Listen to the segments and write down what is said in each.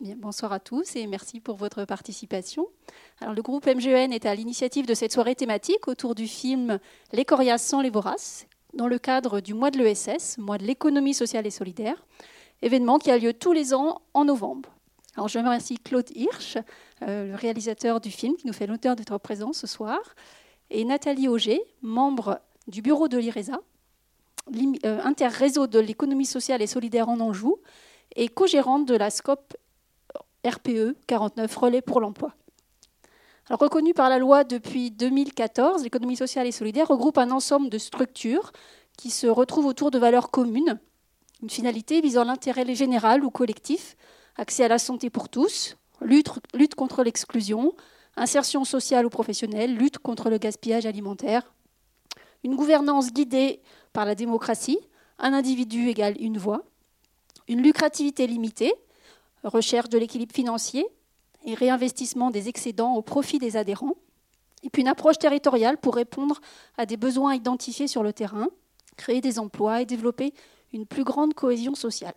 bonsoir à tous et merci pour votre participation. Le groupe MGN est à l'initiative de cette soirée thématique autour du film Les Coriaces sans les Voraces, dans le cadre du mois de l'ESS, mois de l'économie sociale et solidaire, événement qui a lieu tous les ans en novembre. Je remercie Claude Hirsch, euh, le réalisateur du film, qui nous fait l'honneur d'être présent ce soir, et Nathalie Auger, membre du bureau de l'IRESA, euh, interréseau de l'économie sociale et solidaire en Anjou, et co-gérante de la SCOP RPE 49 Relais pour l'emploi. Alors, reconnue par la loi depuis 2014, l'économie sociale et solidaire regroupe un ensemble de structures qui se retrouvent autour de valeurs communes, une finalité visant l'intérêt général ou collectif, accès à la santé pour tous, lutte contre l'exclusion, insertion sociale ou professionnelle, lutte contre le gaspillage alimentaire, une gouvernance guidée par la démocratie, un individu égale une voix, une lucrativité limitée, recherche de l'équilibre financier et réinvestissement des excédents au profit des adhérents, et puis une approche territoriale pour répondre à des besoins identifiés sur le terrain, créer des emplois et développer une plus grande cohésion sociale.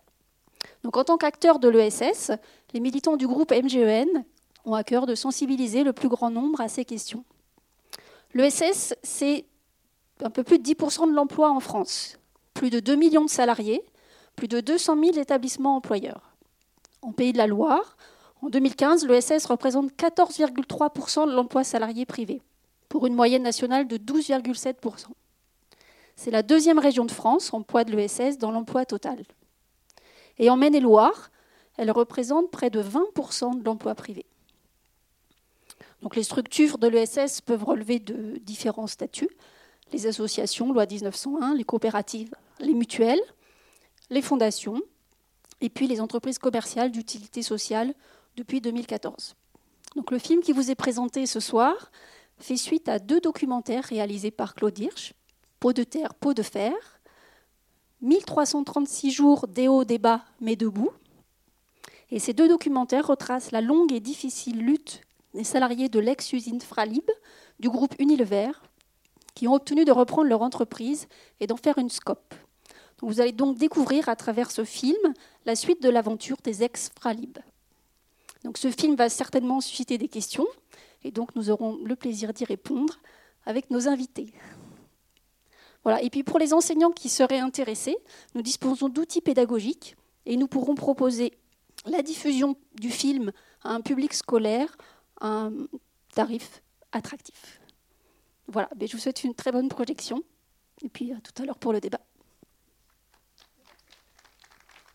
Donc, en tant qu'acteurs de l'ESS, les militants du groupe MGEN ont à cœur de sensibiliser le plus grand nombre à ces questions. L'ESS, c'est un peu plus de 10% de l'emploi en France, plus de 2 millions de salariés, plus de 200 000 établissements employeurs. En Pays de la Loire, en 2015, l'ESS représente 14,3% de l'emploi salarié privé, pour une moyenne nationale de 12,7%. C'est la deuxième région de France en poids de l'ESS dans l'emploi total. Et en Maine-et-Loire, elle représente près de 20% de l'emploi privé. Donc les structures de l'ESS peuvent relever de différents statuts les associations, loi 1901, les coopératives, les mutuelles, les fondations, et puis les entreprises commerciales d'utilité sociale depuis 2014. Donc le film qui vous est présenté ce soir fait suite à deux documentaires réalisés par Claude Hirsch, Peau de terre, peau de fer, 1336 jours des hauts, des bas, mais debout. Et ces deux documentaires retracent la longue et difficile lutte des salariés de l'ex-usine Fralib du groupe Unilever qui ont obtenu de reprendre leur entreprise et d'en faire une scope. Vous allez donc découvrir à travers ce film la suite de l'aventure des ex-Fralib. Donc ce film va certainement susciter des questions et donc nous aurons le plaisir d'y répondre avec nos invités. Voilà. Et puis pour les enseignants qui seraient intéressés, nous disposons d'outils pédagogiques et nous pourrons proposer la diffusion du film à un public scolaire à un tarif attractif. Voilà, je vous souhaite une très bonne projection et puis à tout à l'heure pour le débat.